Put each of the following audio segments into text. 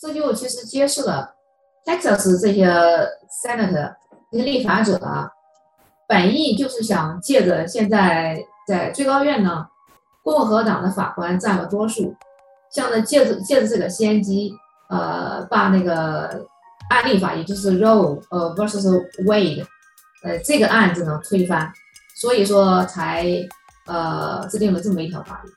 这就其实揭示了 Texas 这些 Senator 这些立法者啊，本意就是想借着现在在最高院呢，共和党的法官占了多数，想着借着借着这个先机，呃，把那个案例法，也就是 Roe 呃 versus Wade，呃这个案子呢推翻，所以说才呃制定了这么一条法律。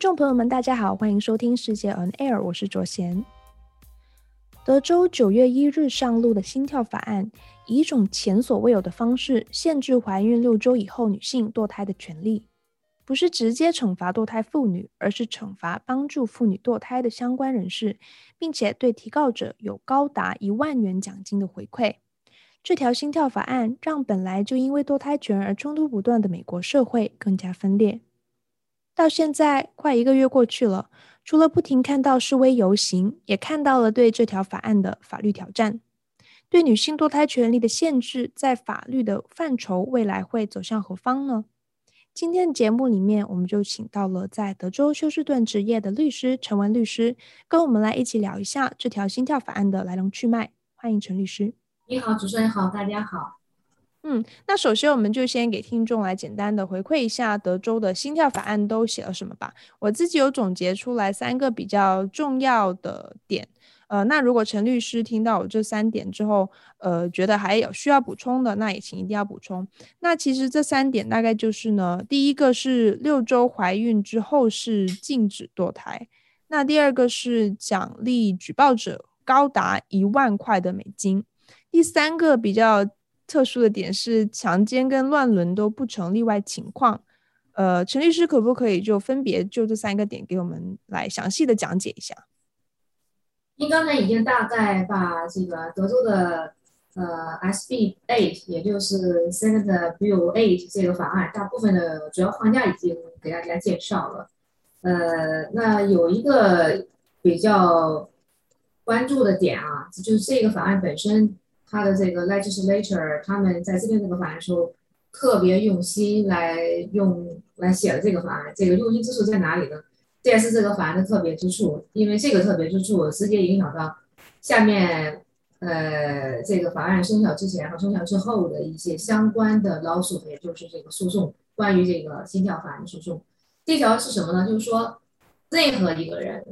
众朋友们，大家好，欢迎收听世界 On Air，我是卓贤。德州九月一日上路的心跳法案，以一种前所未有的方式限制怀孕六周以后女性堕胎的权利，不是直接惩罚堕胎妇女，而是惩罚帮助妇女堕胎的相关人士，并且对提告者有高达一万元奖金的回馈。这条心跳法案让本来就因为堕胎权而冲突不断的美国社会更加分裂。到现在快一个月过去了，除了不停看到示威游行，也看到了对这条法案的法律挑战。对女性堕胎权利的限制，在法律的范畴未来会走向何方呢？今天的节目里面，我们就请到了在德州休斯顿执业的律师陈文律师，跟我们来一起聊一下这条心跳法案的来龙去脉。欢迎陈律师。你好，主持人好，大家好。嗯，那首先我们就先给听众来简单的回馈一下德州的心跳法案都写了什么吧。我自己有总结出来三个比较重要的点，呃，那如果陈律师听到我这三点之后，呃，觉得还有需要补充的，那也请一定要补充。那其实这三点大概就是呢，第一个是六周怀孕之后是禁止堕胎，那第二个是奖励举报者高达一万块的美金，第三个比较。特殊的点是强奸跟乱伦都不成例外情况，呃，陈律师可不可以就分别就这三个点给我们来详细的讲解一下？您刚才已经大概把这个德州的呃 SB Eight，也就是 Senate Bill Eight 这个法案大部分的主要框架已经给大家介绍了，呃，那有一个比较关注的点啊，就是这个法案本身。他的这个 legislature，他们在制定这个法案的时候，特别用心来用来写了这个法案。这个用心之处在哪里呢？这也是这个法案的特别之处，因为这个特别之处直接影响到下面呃这个法案生效之前和生效之后的一些相关的 lawsuit，也就是这个诉讼，关于这个新教法案的诉讼。这条是什么呢？就是说任何一个人。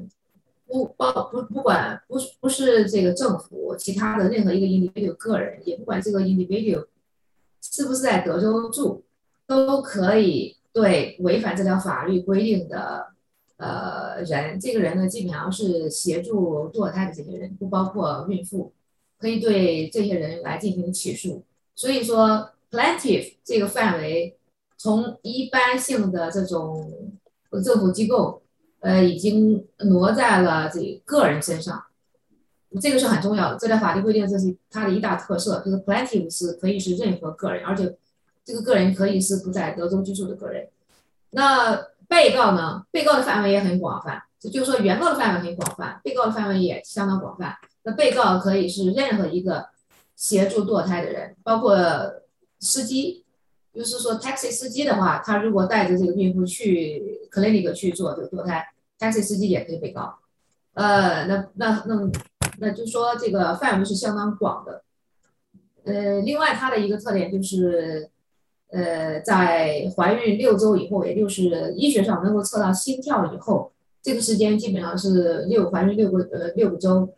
不包不不管不不是这个政府，其他的任何一个 individual 个人，也不管这个 individual 是不是在德州住，都可以对违反这条法律规定的呃人，这个人呢基本上是协助堕胎的这些人，不包括孕妇，可以对这些人来进行起诉。所以说，plaintiff 这个范围从一般性的这种政府机构。呃，已经挪在了这个人身上，这个是很重要的。这条法律规定，这是它的一大特色，就是 plaintiff 是可以是任何个人，而且这个个人可以是不在德州居住的个人。那被告呢？被告的范围也很广泛，就就是说原告的范围很广泛，被告的范围也相当广泛。那被告可以是任何一个协助堕胎的人，包括司机。就是说，taxi 司机的话，他如果带着这个孕妇去 clinic 去做这个堕胎，taxi 司机也可以被告。呃，那那那那就说这个范围是相当广的。呃，另外它的一个特点就是，呃，在怀孕六周以后，也就是医学上能够测到心跳以后，这个时间基本上是六怀孕六个呃六个周，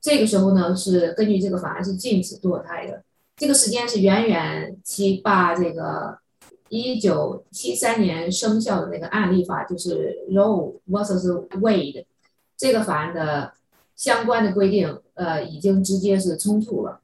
这个时候呢是根据这个法案是禁止堕胎的。这个时间是远远期把这个一九七三年生效的那个案例法，就是 Roe vs Wade 这个法案的相关的规定，呃，已经直接是冲突了。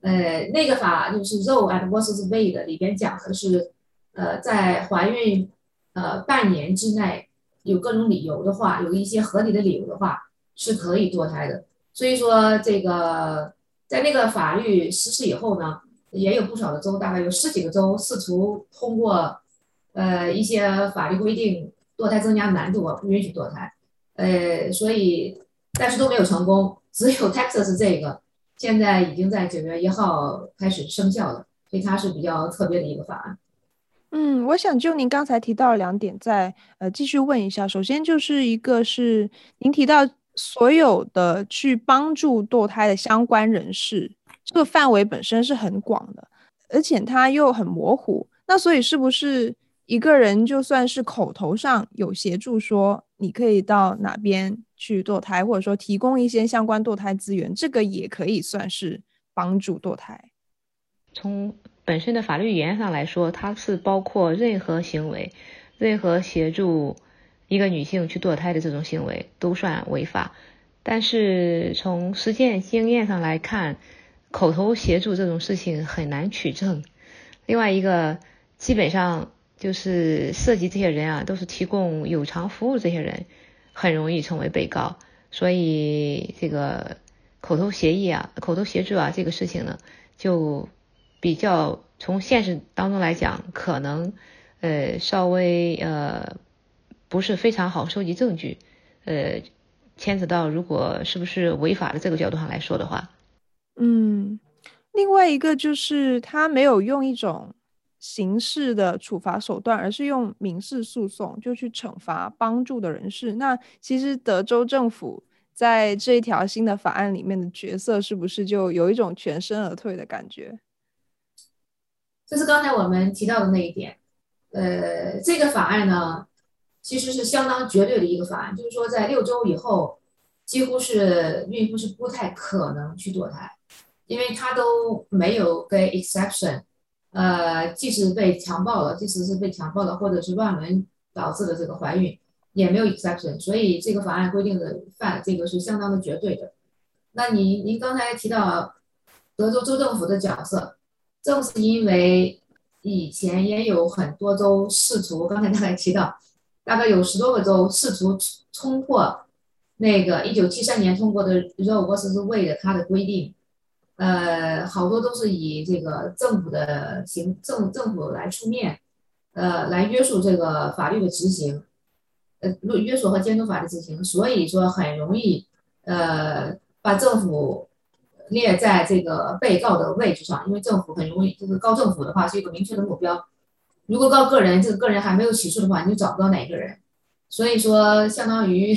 呃，那个法就是 Roe and vs Wade 里边讲的是，呃，在怀孕呃半年之内有各种理由的话，有一些合理的理由的话，是可以堕胎的。所以说这个。在那个法律实施以后呢，也有不少的州，大概有十几个州试图通过，呃，一些法律规定堕胎增加难度，不允许堕胎，呃，所以但是都没有成功，只有 Texas 这个，现在已经在九月一号开始生效了，所以它是比较特别的一个法案。嗯，我想就您刚才提到两点再，再呃继续问一下。首先就是一个是您提到所有的去帮助堕胎的相关人士，这个范围本身是很广的，而且它又很模糊。那所以是不是一个人就算是口头上有协助说你可以到哪边去堕胎，或者说提供一些相关堕胎资源，这个也可以算是帮助堕胎？从本身的法律语言上来说，它是包括任何行为，任何协助一个女性去堕胎的这种行为都算违法。但是从实践经验上来看，口头协助这种事情很难取证。另外一个，基本上就是涉及这些人啊，都是提供有偿服务，这些人很容易成为被告。所以这个口头协议啊，口头协助啊，这个事情呢，就。比较从现实当中来讲，可能呃稍微呃不是非常好收集证据，呃牵扯到如果是不是违法的这个角度上来说的话，嗯，另外一个就是他没有用一种刑事的处罚手段，而是用民事诉讼就去惩罚帮助的人士。那其实德州政府在这一条新的法案里面的角色，是不是就有一种全身而退的感觉？这是刚才我们提到的那一点，呃，这个法案呢，其实是相当绝对的一个法案，就是说在六周以后，几乎是孕妇是不太可能去堕胎，因为她都没有给 exception，呃，即使被强暴了，即使是被强暴了，或者是乱伦导致的这个怀孕，也没有 exception，所以这个法案规定的犯，这个是相当的绝对的。那您您刚才提到德州州政府的角色。正是因为以前也有很多州试图，刚才大概提到，大概有十多个州试图冲破那个一九七三年通过的 Roe vs. Wade 的它的规定，呃，好多都是以这个政府的行政政府来出面，呃，来约束这个法律的执行，呃，约束和监督法的执行，所以说很容易，呃，把政府。列在这个被告的位置上，因为政府很容易，就是告政府的话是一个明确的目标。如果告个人，这个个人还没有起诉的话，你就找不到哪个人。所以说，相当于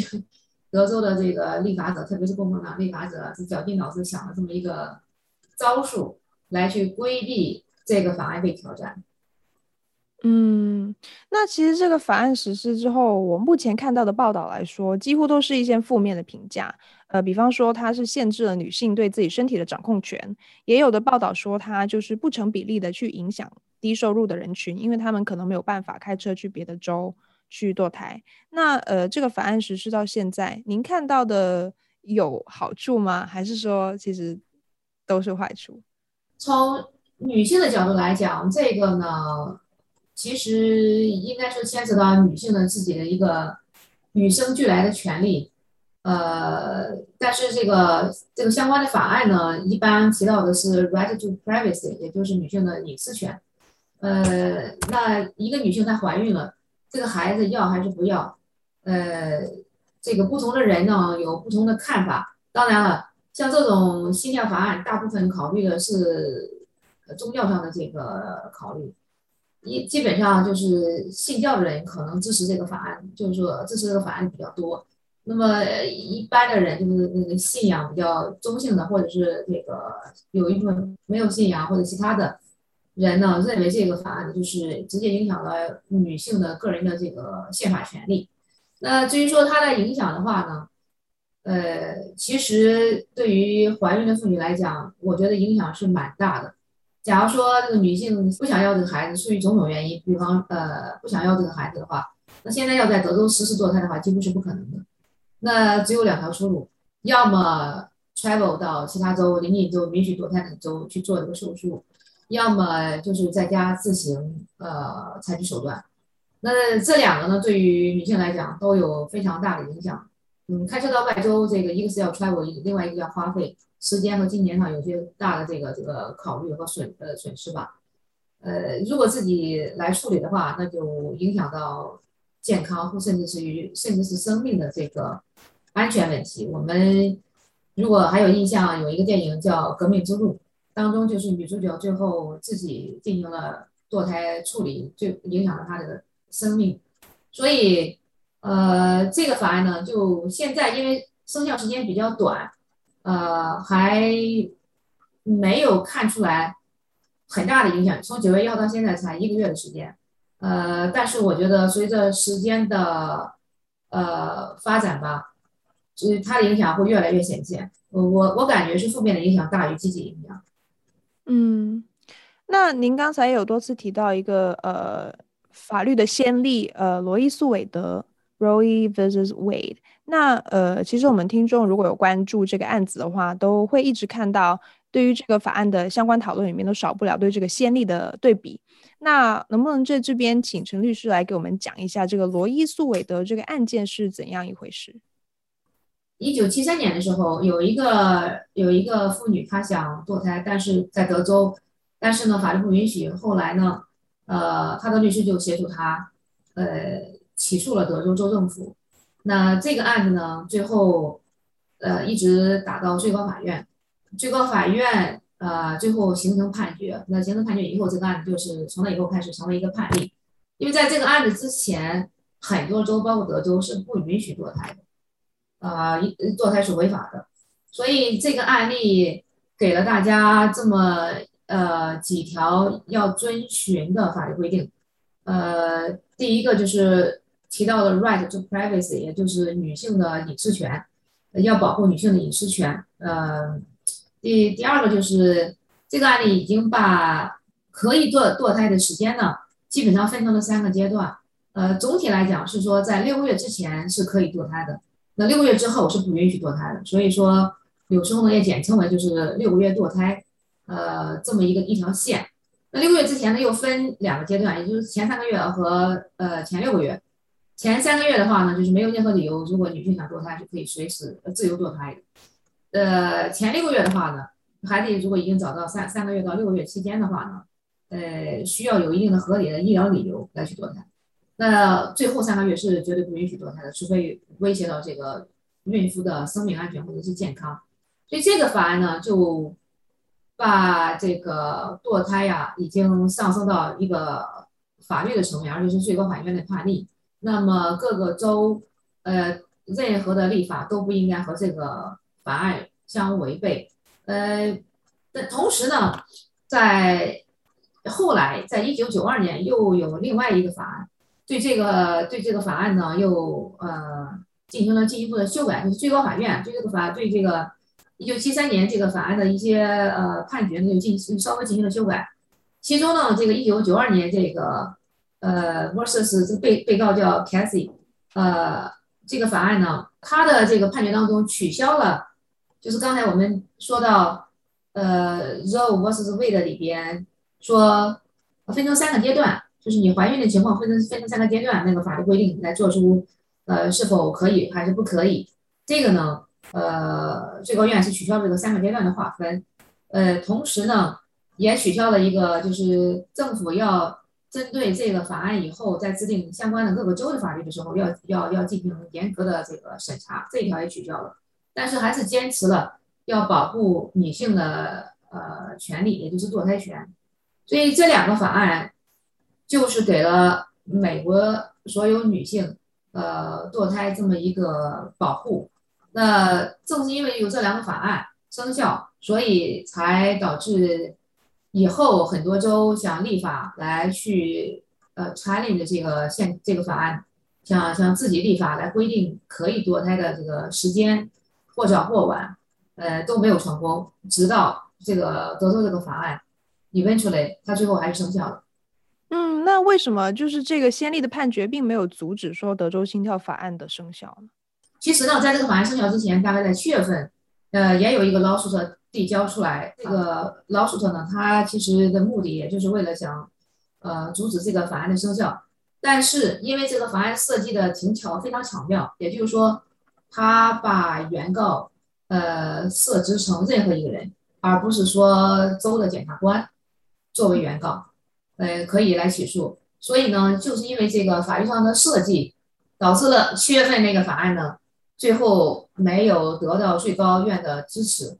德州的这个立法者，特别是共和党立法者，是绞尽脑汁想了这么一个招数，来去规避这个法案被挑战。嗯，那其实这个法案实施之后，我目前看到的报道来说，几乎都是一些负面的评价。呃，比方说它是限制了女性对自己身体的掌控权，也有的报道说它就是不成比例的去影响低收入的人群，因为他们可能没有办法开车去别的州去堕胎。那呃，这个法案实施到现在，您看到的有好处吗？还是说其实都是坏处？从女性的角度来讲，这个呢？其实应该说牵扯到女性的自己的一个与生俱来的权利，呃，但是这个这个相关的法案呢，一般提到的是 right to privacy，也就是女性的隐私权。呃，那一个女性她怀孕了，这个孩子要还是不要？呃，这个不同的人呢有不同的看法。当然了，像这种新教法案，大部分考虑的是宗教上的这个考虑。一基本上就是信教的人可能支持这个法案，就是说支持这个法案比较多。那么一般的人就是那个信仰比较中性的，或者是这个有一部分没有信仰或者其他的人呢，认为这个法案就是直接影响了女性的个人的这个宪法权利。那至于说它的影响的话呢，呃，其实对于怀孕的妇女来讲，我觉得影响是蛮大的。假如说这个女性不想要这个孩子，出于种种原因，比方呃不想要这个孩子的话，那现在要在德州实施堕胎的话，几乎是不可能的。那只有两条出路，要么 travel 到其他州邻近州允许堕胎的州去做这个手术，要么就是在家自行呃采取手段。那这两个呢，对于女性来讲都有非常大的影响。嗯，开车到外州，这个一个是要 travel，另外一个要花费。时间和金钱上有些大的这个这个考虑和损呃损失吧，呃，如果自己来处理的话，那就影响到健康或甚至是于甚至是生命的这个安全问题。我们如果还有印象，有一个电影叫《革命之路》，当中就是女主角最后自己进行了堕胎处理，就影响了她的生命。所以，呃，这个法案呢，就现在因为生效时间比较短，呃，还没有看出来很大的影响。从九月一号到现在才一个月的时间，呃，但是我觉得随着时间的呃发展吧。就是它的影响会越来越显现，我我我感觉是负面的影响大于积极影响。嗯，那您刚才有多次提到一个呃法律的先例，呃罗伊诉韦德 （Roe vs. Wade）。那呃，其实我们听众如果有关注这个案子的话，都会一直看到对于这个法案的相关讨论里面都少不了对这个先例的对比。那能不能在这边请陈律师来给我们讲一下这个罗伊诉韦德这个案件是怎样一回事？一九七三年的时候，有一个有一个妇女，她想堕胎，但是在德州，但是呢，法律不允许。后来呢，呃，她的律师就协助她，呃，起诉了德州州政府。那这个案子呢，最后，呃，一直打到最高法院，最高法院呃，最后形成判决。那形成判决以后，这个案子就是从那以后开始成为一个判例。因为在这个案子之前，很多州，包括德州，是不允许堕胎的。呃，堕胎是违法的，所以这个案例给了大家这么呃几条要遵循的法律规定。呃，第一个就是提到的 right to privacy，也就是女性的隐私权，要保护女性的隐私权。呃，第第二个就是这个案例已经把可以堕堕胎的时间呢，基本上分成了三个阶段。呃，总体来讲是说在六个月之前是可以堕胎的。那六个月之后是不允许堕胎的，所以说有时候呢也简称为就是六个月堕胎，呃，这么一个一条线。那六个月之前呢又分两个阶段，也就是前三个月和呃前六个月。前三个月的话呢，就是没有任何理由，如果女性想堕胎就可以随时自由堕胎。呃，前六个月的话呢，孩子如果已经找到三三个月到六个月期间的话呢，呃，需要有一定的合理的医疗理由来去堕胎。那最后三个月是绝对不允许堕胎的，除非威胁到这个孕妇的生命安全或者是健康。所以这个法案呢，就把这个堕胎呀，已经上升到一个法律的层面，而且是最高法院的判例。那么各个州，呃，任何的立法都不应该和这个法案相违背。呃，但同时呢，在后来，在一九九二年又有另外一个法案。对这个对这个法案呢，又呃进行了进一步的修改，就是最高法院对这个法对这个一九七三年这个法案的一些呃判决呢，又进行稍微进行了修改。其中呢，这个一九九二年这个呃 versus 这个被被告叫 Casey，呃这个法案呢，他的这个判决当中取消了，就是刚才我们说到呃 Roe versus Wade 里边说分成三个阶段。就是你怀孕的情况分成分成三个阶段，那个法律规定来做出，呃，是否可以还是不可以？这个呢，呃，最高院是取消这个三个阶段的划分，呃，同时呢，也取消了一个，就是政府要针对这个法案以后，在制定相关的各个州的法律的时候，要要要进行严格的这个审查，这一条也取消了，但是还是坚持了要保护女性的呃权利，也就是堕胎权，所以这两个法案。就是给了美国所有女性，呃，堕胎这么一个保护。那正是因为有这两个法案生效，所以才导致以后很多州想立法来去呃 challenge 这个现这个法案，想想自己立法来规定可以堕胎的这个时间，或早或晚，呃，都没有成功。直到这个德州这个法案 eventually 它最后还是生效了。嗯，那为什么就是这个先例的判决并没有阻止说德州心跳法案的生效呢？其实呢，在这个法案生效之前，大概在七月份，呃，也有一个 lawsuit 递交出来。这个 lawsuit 呢，它其实的目的也就是为了想，呃，阻止这个法案的生效。但是因为这个法案设计的挺巧，非常巧妙，也就是说，他把原告呃设置成任何一个人，而不是说州的检察官作为原告。呃，可以来起诉，所以呢，就是因为这个法律上的设计，导致了七月份那个法案呢，最后没有得到最高院的支持，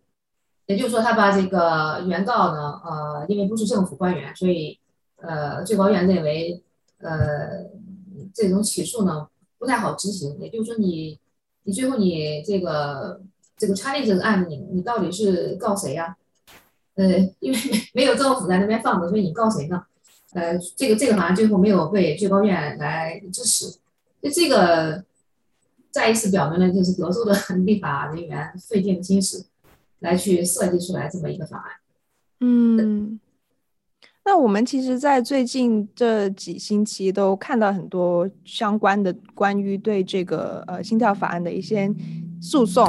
也就是说，他把这个原告呢，呃，因为不是政府官员，所以呃，最高院认为，呃，这种起诉呢不太好执行。也就是说你，你最后你这个这个 challenge 这个案子，你你到底是告谁呀？呃，因为没没有政府在那边放着，所以你告谁呢？呃，这个这个好像最后没有被最高院来支持，就这个。再一次表明了，就是德州的 立法人员费尽心思来去设计出来这么一个法案。嗯，那我们其实，在最近这几星期都看到很多相关的关于对这个呃心跳法案的一些诉讼。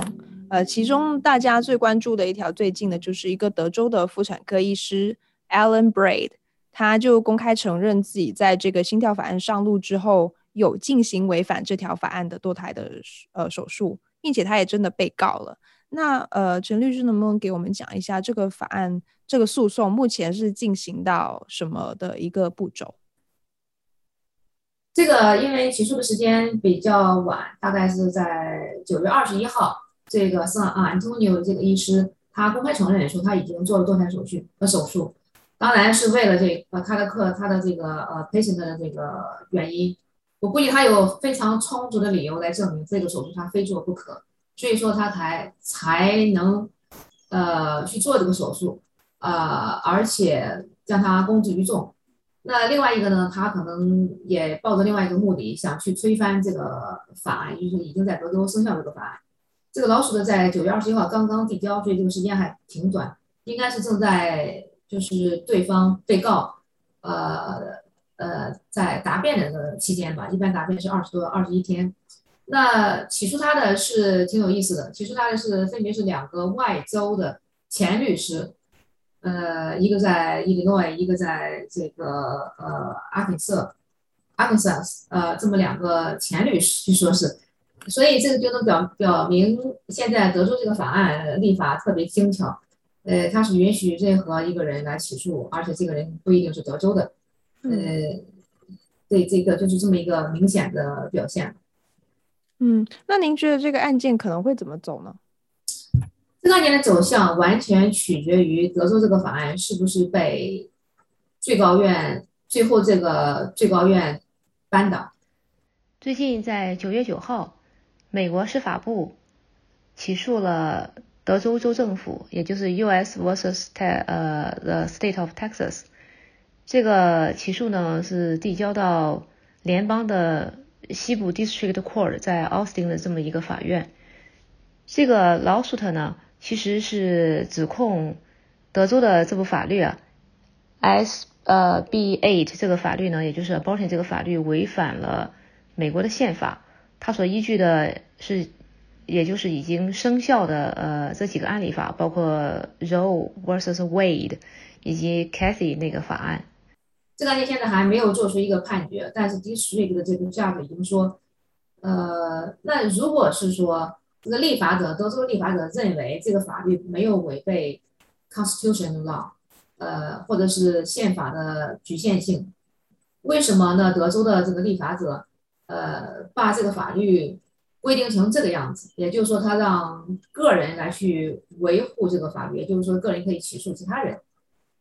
呃，其中大家最关注的一条最近的，就是一个德州的妇产科医师 Alan Braid，他就公开承认自己在这个心跳法案上路之后。有进行违反这条法案的堕胎的呃手术，并且他也真的被告了。那呃，陈律师能不能给我们讲一下这个法案这个诉讼目前是进行到什么的一个步骤？这个因为起诉的时间比较晚，大概是在九月二十一号，这个圣安东尼奥这个医师他公开承认说他已经做了堕胎手术和手术，当然是为了这个他的客他的这个呃 patient 的这个原因。我估计他有非常充足的理由来证明这个手术他非做不可，所以说他才才能呃去做这个手术，呃，而且将他公之于众。那另外一个呢，他可能也抱着另外一个目的，想去推翻这个法案，就是已经在德州生效这个法案。这个老鼠的在九月二十一号刚刚递交，所以这个时间还挺短，应该是正在就是对方被告呃。呃，在答辩的期间吧，一般答辩是二十多二十一天。那起诉他的是挺有意思的，起诉他的是分别是两个外州的前律师，呃，一个在伊利诺伊，一个在这个呃阿肯色，阿肯色斯，呃，这么两个前律师，据说是，所以这个就能表表明现在德州这个法案立法特别精巧，呃，它是允许任何一个人来起诉，而且这个人不一定是德州的。呃，对，这个就是这么一个明显的表现。嗯，那您觉得这个案件可能会怎么走呢？这个案件的走向完全取决于德州这个法案是不是被最高院最后这个最高院扳倒。最近在九月九号，美国司法部起诉了德州州政府，也就是 U.S. versus 呃 the State of Texas。这个起诉呢是递交到联邦的西部 District Court，在 Austin 的这么一个法院。这个 lawsuit 呢其实是指控德州的这部法律啊，S 呃 B eight 这个法律呢，也就是 abortion 这个法律违反了美国的宪法。它所依据的是，也就是已经生效的呃这几个案例法，包括 Roe versus Wade 以及 Cathy 那个法案。这个案件现在还没有做出一个判决，但是 District 的这个 judge 已经说，呃，那如果是说这个立法者，德州立法者认为这个法律没有违背 constitutional law，呃，或者是宪法的局限性，为什么呢？德州的这个立法者，呃，把这个法律规定成这个样子，也就是说，他让个人来去维护这个法律，也就是说，个人可以起诉其他人。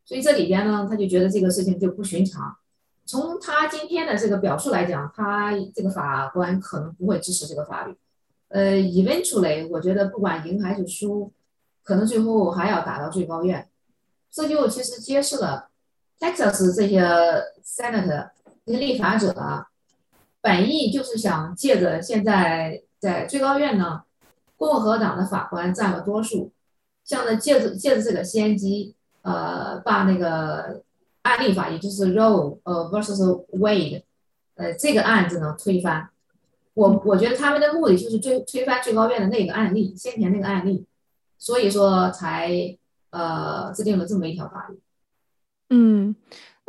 所以这里边呢，他就觉得这个事情就不寻常。从他今天的这个表述来讲，他这个法官可能不会支持这个法律。呃，eventually，我觉得不管赢还是输，可能最后还要打到最高院。这就其实揭示了 Texas 这些 senator 这些立法者啊，本意就是想借着现在在最高院呢，共和党的法官占了多数，像呢借着借着这个先机。呃，把那个案例法，也就是 Roe 呃 versus Wade，呃，这个案子呢推翻。我我觉得他们的目的就是推推翻最高院的那个案例，先前那个案例，所以说才呃制定了这么一条法律。嗯，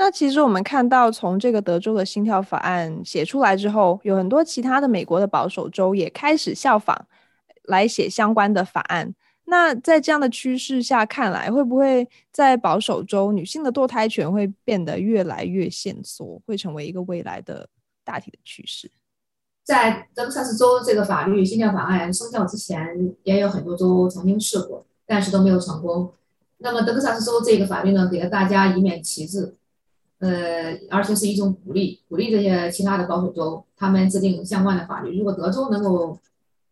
那其实我们看到，从这个德州的心跳法案写出来之后，有很多其他的美国的保守州也开始效仿来写相关的法案。那在这样的趋势下看来，会不会在保守州女性的堕胎权会变得越来越限缩，会成为一个未来的大体的趋势？在德克萨斯州这个法律心跳法案生效之前，也有很多州曾经试过，但是都没有成功。那么德克萨斯州这个法律呢，给了大家一面旗帜，呃，而且是一种鼓励，鼓励这些其他的保守州他们制定相关的法律。如果德州能够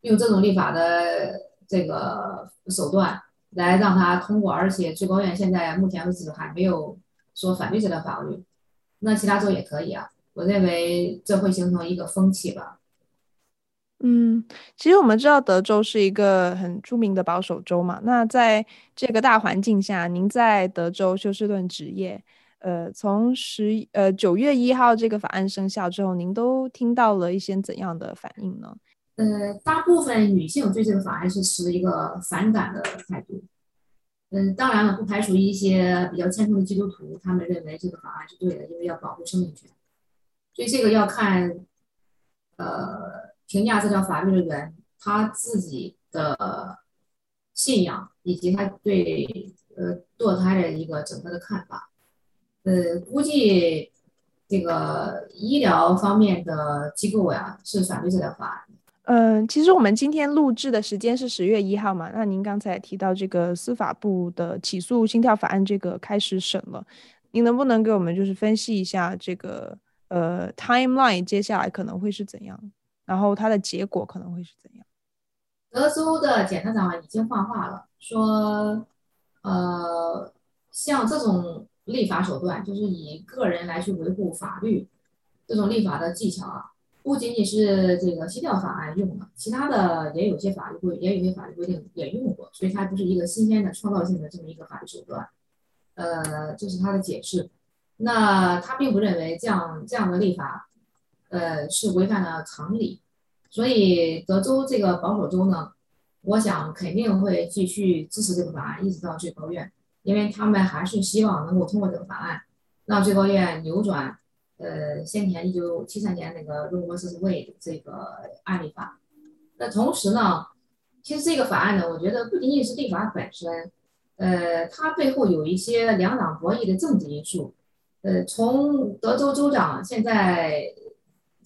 用这种立法的这个手段来让它通过，而且最高院现在目前为止还没有说反对这个法律，那其他州也可以啊。我认为这会形成一个风气吧。嗯，其实我们知道德州是一个很著名的保守州嘛。那在这个大环境下，您在德州休斯顿职业，呃，从十呃九月一号这个法案生效之后，您都听到了一些怎样的反应呢？呃，大部分女性对这个法案是持一个反感的态度。嗯，当然了，不排除一些比较虔诚的基督徒，他们认为这个法案是对的，因为要保护生命权。所以这个要看，呃。评价这条法律的人，他自己的信仰以及他对呃堕胎的一个整个的看法，呃，估计这个医疗方面的机构呀是反对这条法案。嗯，其实我们今天录制的时间是十月一号嘛，那您刚才提到这个司法部的起诉心跳法案这个开始审了，您能不能给我们就是分析一下这个呃 timeline 接下来可能会是怎样？然后它的结果可能会是怎样？德州的检察长已经放话了，说，呃，像这种立法手段，就是以个人来去维护法律，这种立法的技巧啊，不仅仅是这个心跳法案用了，其他的也有些法律规，也有些法律规定也用过，所以它不是一个新鲜的创造性的这么一个法律手段。呃，这是他的解释。那他并不认为这样这样的立法。呃，是违反了常理，所以德州这个保守州呢，我想肯定会继续支持这个法案，一直到最高院，因为他们还是希望能够通过这个法案，让最高院扭转呃先前一九七三年那个罗伯斯韦的这个案例法。那同时呢，其实这个法案呢，我觉得不仅仅是立法本身，呃，它背后有一些两党博弈的政治因素。呃，从德州州长现在。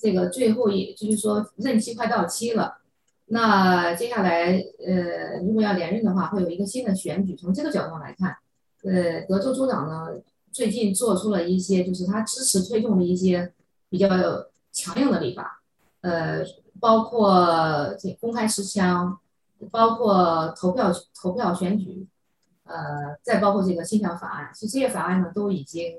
这个最后一就是说任期快到期了，那接下来呃如果要连任的话，会有一个新的选举。从这个角度来看，呃，德州州长呢最近做出了一些就是他支持推动的一些比较强硬的立法，呃，包括这公开持枪，包括投票投票选举，呃，再包括这个心跳法案，其实这些法案呢都已经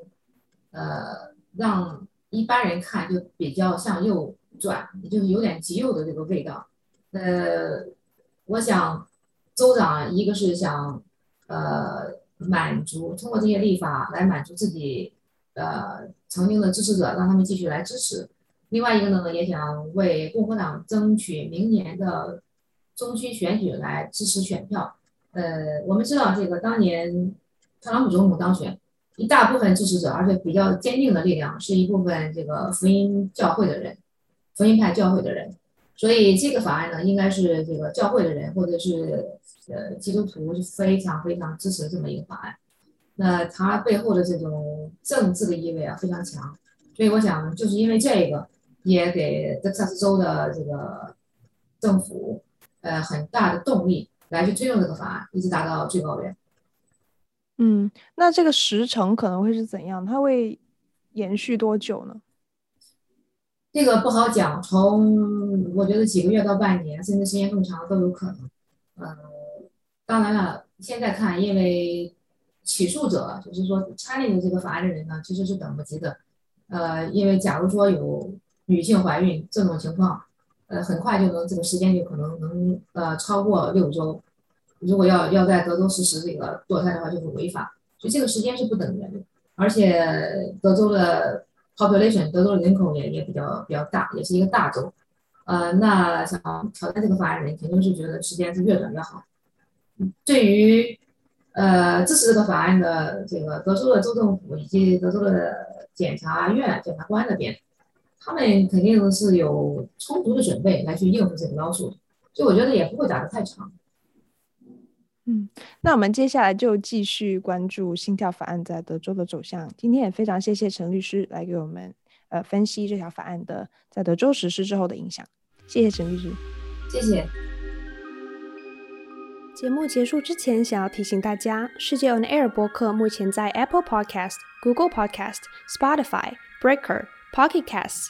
呃让。一般人看就比较向右转，就是有点极右的这个味道。呃，我想州长一个是想呃满足通过这些立法来满足自己呃曾经的支持者，让他们继续来支持。另外一个呢，也想为共和党争取明年的中期选举来支持选票。呃，我们知道这个当年特朗普总统当选。一大部分支持者，而且比较坚定的力量，是一部分这个福音教会的人，福音派教会的人。所以这个法案呢，应该是这个教会的人或者是呃基督徒是非常非常支持这么一个法案。那它背后的这种政治的意味啊非常强。所以我想，就是因为这个，也给德克萨斯州的这个政府呃很大的动力来去推动这个法案，一直达到最高院。嗯，那这个时程可能会是怎样？它会延续多久呢？这个不好讲，从我觉得几个月到半年，甚至时间更长都有可能。呃，当然了，现在看，因为起诉者就是说参与的这个法案的人呢，其实是等不及的。呃，因为假如说有女性怀孕这种情况，呃，很快就能这个时间就可能能呃超过六周。如果要要在德州实施这个堕胎的话，就是违法，所以这个时间是不等人的。而且德州的 population，德州的人口也也比较比较大，也是一个大州。呃，那想挑战这个法案的人肯定是觉得时间是越短越好。对于呃支持这个法案的这个德州的州政府以及德州的检察院检察官那边，他们肯定是有充足的准备来去应付这个要求，所以我觉得也不会打得太长。嗯，那我们接下来就继续关注心跳法案在德州的走向。今天也非常谢谢陈律师来给我们呃分析这条法案的在德州实施之后的影响。谢谢陈律师，谢谢。节目结束之前，想要提醒大家，世界 On Air 播客目前在 Apple Podcast、Google Podcast、Spotify、Breaker、Pocket Casts、